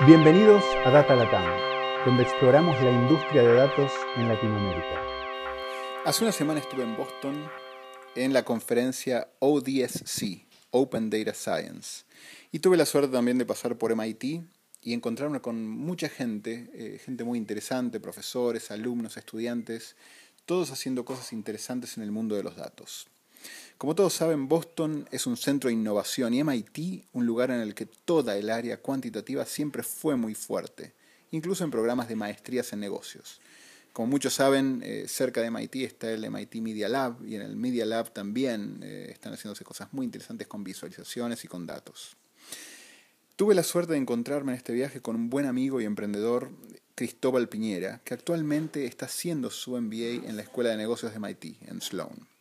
Bienvenidos a Data Latam, donde exploramos la industria de datos en Latinoamérica. Hace una semana estuve en Boston en la conferencia ODSC, Open Data Science, y tuve la suerte también de pasar por MIT y encontrarme con mucha gente, eh, gente muy interesante, profesores, alumnos, estudiantes, todos haciendo cosas interesantes en el mundo de los datos. Como todos saben, Boston es un centro de innovación y MIT un lugar en el que toda el área cuantitativa siempre fue muy fuerte, incluso en programas de maestrías en negocios. Como muchos saben, eh, cerca de MIT está el MIT Media Lab y en el Media Lab también eh, están haciéndose cosas muy interesantes con visualizaciones y con datos. Tuve la suerte de encontrarme en este viaje con un buen amigo y emprendedor, Cristóbal Piñera, que actualmente está haciendo su MBA en la Escuela de Negocios de MIT, en Sloan.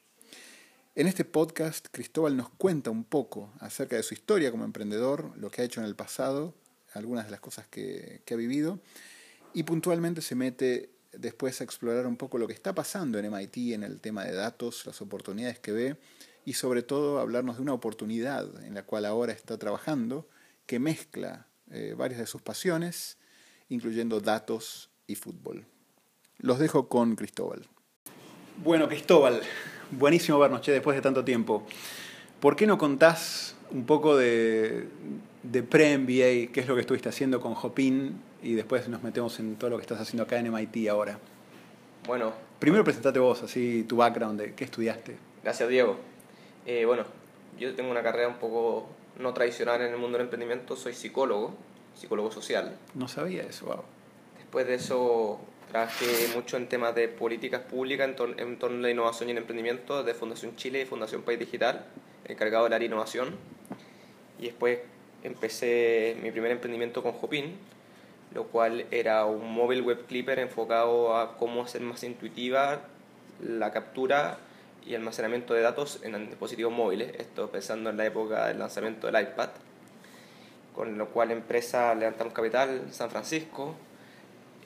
En este podcast, Cristóbal nos cuenta un poco acerca de su historia como emprendedor, lo que ha hecho en el pasado, algunas de las cosas que, ha vivido, y puntualmente se mete después a explorar un poco lo que está pasando en MIT en el tema de datos, las oportunidades que ve, y sobre todo hablarnos de una oportunidad en la cual ahora está trabajando, que mezcla eh, varias de sus pasiones, incluyendo datos y fútbol. Los dejo con Cristóbal. Bueno, Cristóbal, buenísimo vernos, che, después de tanto tiempo. ¿Por qué no contás un poco de, de pre-MBA, qué es lo que estuviste haciendo con Hopin y después nos metemos en todo lo que estás haciendo acá en MIT ahora? Bueno. Primero presentate vos, así tu background, de qué estudiaste. Gracias, Diego. Eh, bueno, yo tengo una carrera un poco no tradicional en el mundo del emprendimiento, soy psicólogo, psicólogo social. No sabía eso, wow. Después de eso Trabajé mucho en temas de políticas públicas en, torno a la innovación y el emprendimiento de Fundación Chile y Fundación País Digital, encargado del área innovación. Y después empecé mi primer emprendimiento con Hopin, lo cual era un móvil web clipper enfocado a cómo hacer más intuitiva la captura y almacenamiento de datos en dispositivos móviles, esto pensando en la época del lanzamiento del iPad, con lo cual empresa levantamos capital en San Francisco,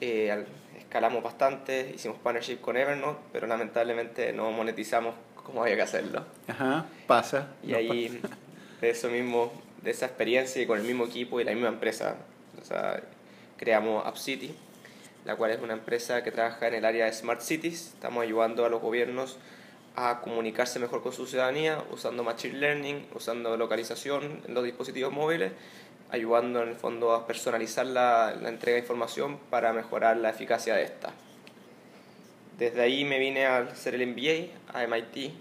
eh, escalamos bastante, hicimos partnership con Evernote, pero lamentablemente no monetizamos como había que hacerlo. Ajá, pasa. Y ahí, de eso mismo, de esa experiencia y con el mismo equipo y la misma empresa, o sea, creamos AppCity, la cual es una empresa que trabaja en el área de Smart Cities. Estamos ayudando a los gobiernos a comunicarse mejor con su ciudadanía usando Machine Learning, usando localización en los dispositivos móviles ayudando en el fondo a personalizar la, la, entrega de información para mejorar la eficacia de esta. Desde ahí me vine a hacer el MBA a MIT,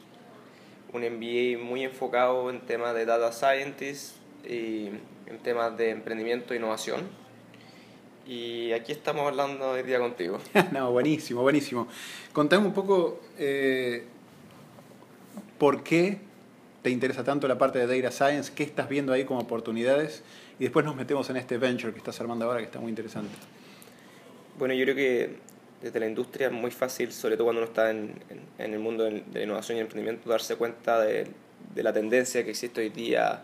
un MBA muy enfocado en temas de data scientist y en temas de emprendimiento e innovación. Y aquí estamos hablando hoy día contigo. no, buenísimo, buenísimo. Contame un poco eh, por qué te interesa tanto la parte de data science, qué estás viendo ahí como oportunidades y después nos metemos en este venture que estás armando ahora que está muy interesante. Bueno, yo creo que desde la industria es muy fácil, sobre todo cuando uno está en, en, el mundo de la innovación y emprendimiento, darse cuenta de, de, la tendencia que existe hoy día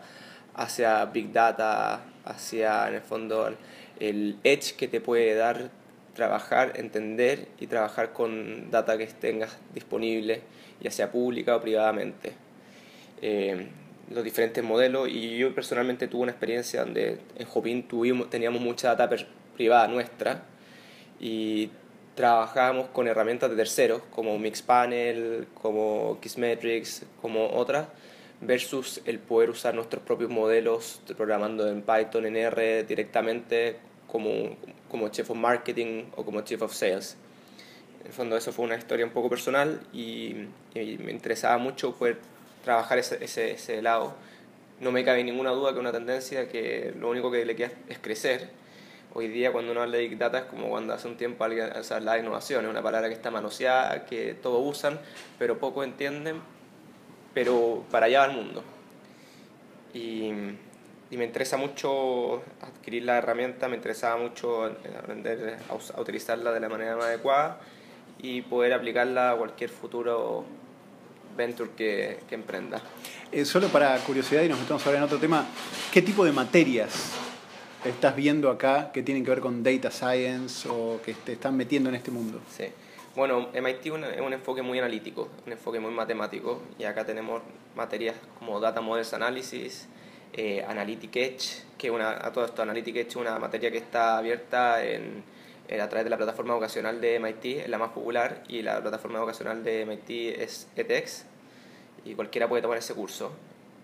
hacia Big Data, hacia, en el fondo, el edge que te puede dar trabajar, entender y trabajar con data que tengas disponible, ya sea pública o privadamente. Eh, los diferentes modelos y yo personalmente tuve una experiencia donde en Hopin tuvimos, teníamos mucha data privada nuestra y trabajábamos con herramientas de terceros como Mixpanel, como Kissmetrics, como otras versus el poder usar nuestros propios modelos programando en Python, en R directamente como, como Chief of Marketing o como Chief of Sales. En el fondo eso fue una historia un poco personal y, y me interesaba mucho poder trabajar ese, ese, lado. No me cabe ninguna duda que una tendencia que lo único que le queda es crecer. Hoy día cuando uno habla de Big Data es como cuando hace un tiempo alguien o la innovación, es una palabra que está manoseada, que todos usan, pero pocos entienden, pero para allá va el mundo. Y, y, me interesa mucho adquirir la herramienta, me interesaba mucho aprender a, a utilizarla de la manera más adecuada y poder aplicarla a cualquier futuro venture que, que emprenda. Eh, solo para curiosidad y nos metemos ahora en otro tema, ¿qué tipo de materias estás viendo acá que tienen que ver con data science o que te están metiendo en este mundo? Sí. Bueno, MIT es un, enfoque muy analítico, un enfoque muy matemático y acá tenemos materias como Data Models Analysis, eh, Analytic Edge, que una, a todo esto Analytic Edge es una materia que está abierta en, a través de la plataforma vocacional de MIT, es la más popular, y la plataforma vocacional de MIT es ETEX, y cualquiera puede tomar ese curso.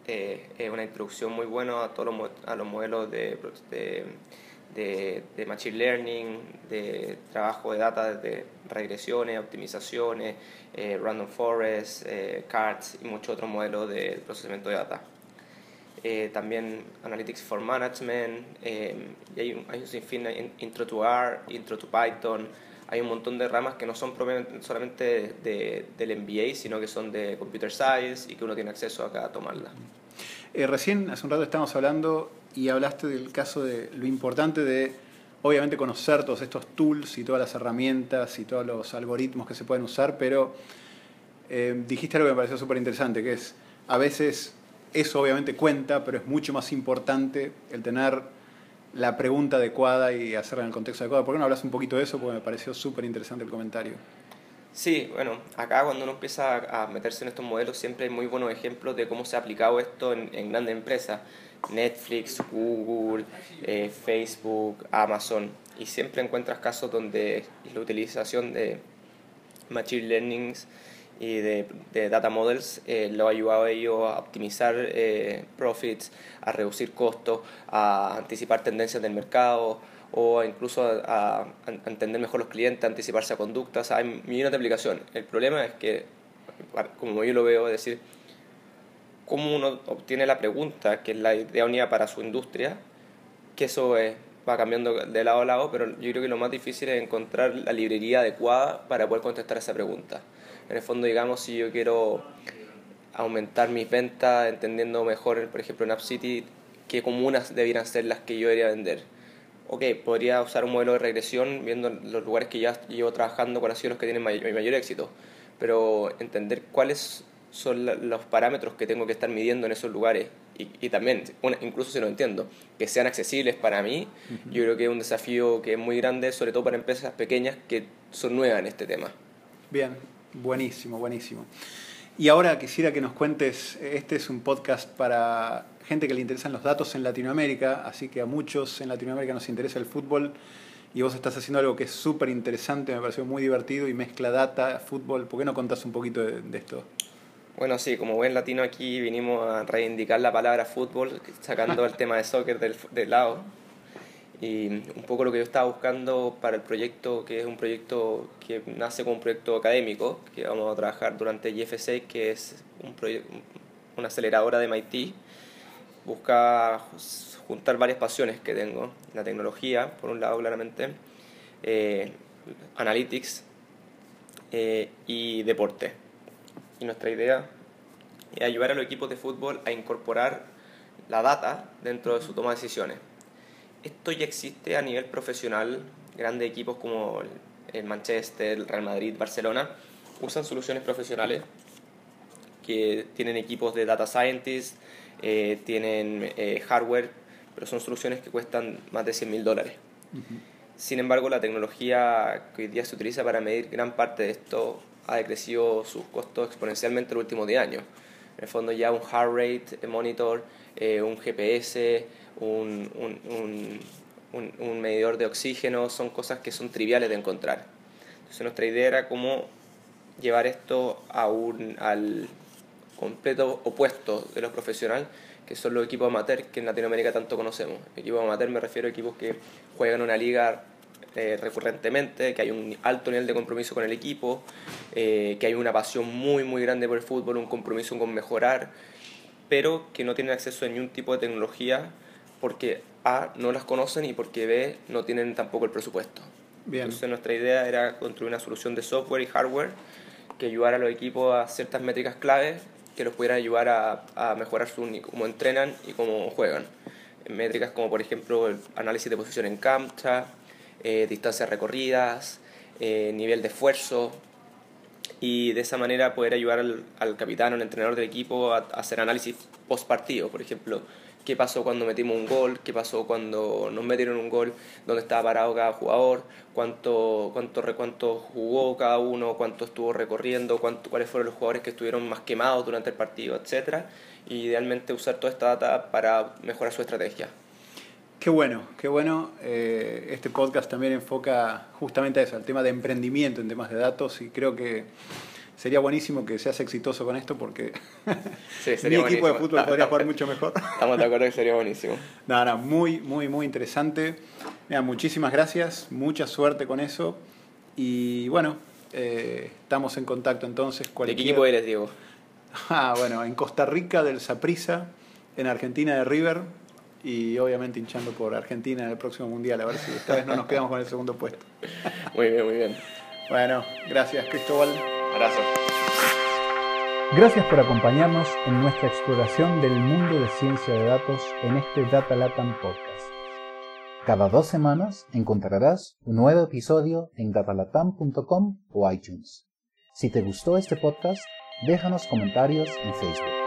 Eh, es una introducción muy buena a todos los, a los modelos de, de, de, de, Machine Learning, de trabajo de data, de regresiones, optimizaciones, eh, Random Forest, eh, CARTS y muchos otros modelos de procesamiento de data. Eh, también Analytics for Management, eh, y hay un, hay un sinfín, Intro to R, Intro to Python, hay un montón de ramas que no son solamente de, del MBA, sino que son de Computer Science y que uno tiene acceso a tomarla. Eh, recién, hace un rato estábamos hablando y hablaste del caso de lo importante de, obviamente, conocer todos estos tools y todas las herramientas y todos los algoritmos que se pueden usar, pero dijiste algo que me pareció súper interesante, que es, a veces eso obviamente cuenta, pero es mucho más importante el tener la pregunta adecuada y hacerla en el contexto adecuado. ¿Por qué no hablas un poquito de eso? Porque me pareció súper interesante el comentario. Sí, bueno, acá cuando uno empieza a meterse en estos modelos siempre hay muy buenos ejemplos de cómo se ha aplicado esto en, grandes empresas. Netflix, Google, eh, Facebook, Amazon. Y siempre encuentras casos donde la utilización de Machine Learning y de, de data models eh, lo ha ayudado a ellos a optimizar eh, profits, a reducir costos, a anticipar tendencias del mercado o incluso a, entender mejor los clientes, a anticiparse a conductas. Hay millones de aplicaciones. El problema es que, como yo lo veo, es decir, cómo uno obtiene la pregunta, que es la idea unida para su industria, que eso va cambiando de lado a lado, pero yo creo que lo más difícil es encontrar la librería adecuada para poder contestar esa pregunta. En el fondo, digamos, si yo quiero aumentar mis ventas, entendiendo mejor, por ejemplo, en AppCity, qué comunas debieran ser las que yo debería vender. Ok, podría usar un modelo de regresión viendo los lugares que ya llevo trabajando, cuáles han sido los que tienen mayor, mayor éxito, pero entender cuáles son los parámetros que tengo que estar midiendo en esos lugares y, y también, incluso si no entiendo, que sean accesibles para mí, yo creo que es un desafío que es muy grande, sobre todo para empresas pequeñas que son nuevas en este tema. Bien, Buenísimo, buenísimo. Y ahora quisiera que nos cuentes, este es un podcast para gente que le interesan los datos en Latinoamérica, así que a muchos en Latinoamérica nos interesa el fútbol y vos estás haciendo algo que es súper interesante, me pareció muy divertido y mezcla data, fútbol. ¿Por qué no contás un poquito de, esto? Bueno, sí, como buen latino aquí vinimos a reivindicar la palabra fútbol, sacando el tema de soccer del, del lado. Y un poco lo que yo estaba buscando para el proyecto, que es un proyecto que nace como un proyecto académico, que vamos a trabajar durante GFC, que es un una aceleradora de MIT, busca juntar varias pasiones que tengo. La tecnología, por un lado, claramente, eh, analytics eh, y deporte. Y nuestra idea es ayudar a los equipos de fútbol a incorporar la data dentro de su toma de decisiones esto ya existe a nivel profesional. Grandes equipos como el Manchester, el Real Madrid, Barcelona usan soluciones profesionales que tienen equipos de data scientists, eh, tienen eh, hardware, pero son soluciones que cuestan más de 100 mil dólares. Sin embargo, la tecnología que hoy día se utiliza para medir gran parte de esto ha decrecido sus costos exponencialmente en los últimos 10 años. En el fondo ya un heart rate monitor, eh, un GPS, un, un, un, un, medidor de oxígeno, son cosas que son triviales de encontrar. Entonces nuestra idea era cómo llevar esto a un, al completo opuesto de lo profesional, que son los equipos amateur que en Latinoamérica tanto conocemos. Equipos amateur me refiero a equipos que juegan una liga eh, recurrentemente, que hay un alto nivel de compromiso con el equipo, eh, que hay una pasión muy muy grande por el fútbol, un compromiso con mejorar, pero que no tienen acceso a ningún tipo de tecnología porque A, no las conocen y porque B, no tienen tampoco el presupuesto. Bien. Entonces nuestra idea era construir una solución de software y hardware que ayudara a los equipos a ciertas métricas claves que los pudieran ayudar a, a mejorar su, cómo entrenan y cómo juegan. Métricas como por ejemplo el análisis de posición en cancha, eh, distancias recorridas, eh, nivel de esfuerzo, y de esa manera poder ayudar al, al capitán o al entrenador del equipo a, a hacer análisis post partido, por ejemplo, qué pasó cuando metimos un gol, qué pasó cuando nos metieron un gol, dónde estaba parado cada jugador, cuánto, cuánto, cuánto jugó cada uno, cuánto estuvo recorriendo, cuánto, cuáles fueron los jugadores que estuvieron más quemados durante el partido, etc. y idealmente usar toda esta data para mejorar su estrategia. Qué bueno, qué bueno. Eh, este podcast también enfoca justamente a eso, al tema de emprendimiento en temas de datos y creo que sería buenísimo que seas exitoso con esto porque mi equipo de fútbol podría jugar mucho mejor. Estamos de acuerdo que sería buenísimo. Nada, muy, muy, muy interesante. Mira, muchísimas gracias, mucha suerte con eso y bueno, eh, estamos en contacto entonces. ¿De qué equipo eres, Diego? Ah, bueno, en Costa Rica del Saprissa, en Argentina de River y obviamente hinchando por Argentina en el próximo Mundial, a ver si esta vez no nos quedamos con el segundo puesto. Muy bien, muy bien. Bueno, gracias Cristóbal. Abrazo. Gracias por acompañarnos en nuestra exploración del mundo de ciencia de datos en este Data Latam Podcast. Cada dos semanas encontrarás un nuevo episodio en datalatam.com o iTunes. Si te gustó este podcast, déjanos comentarios en Facebook.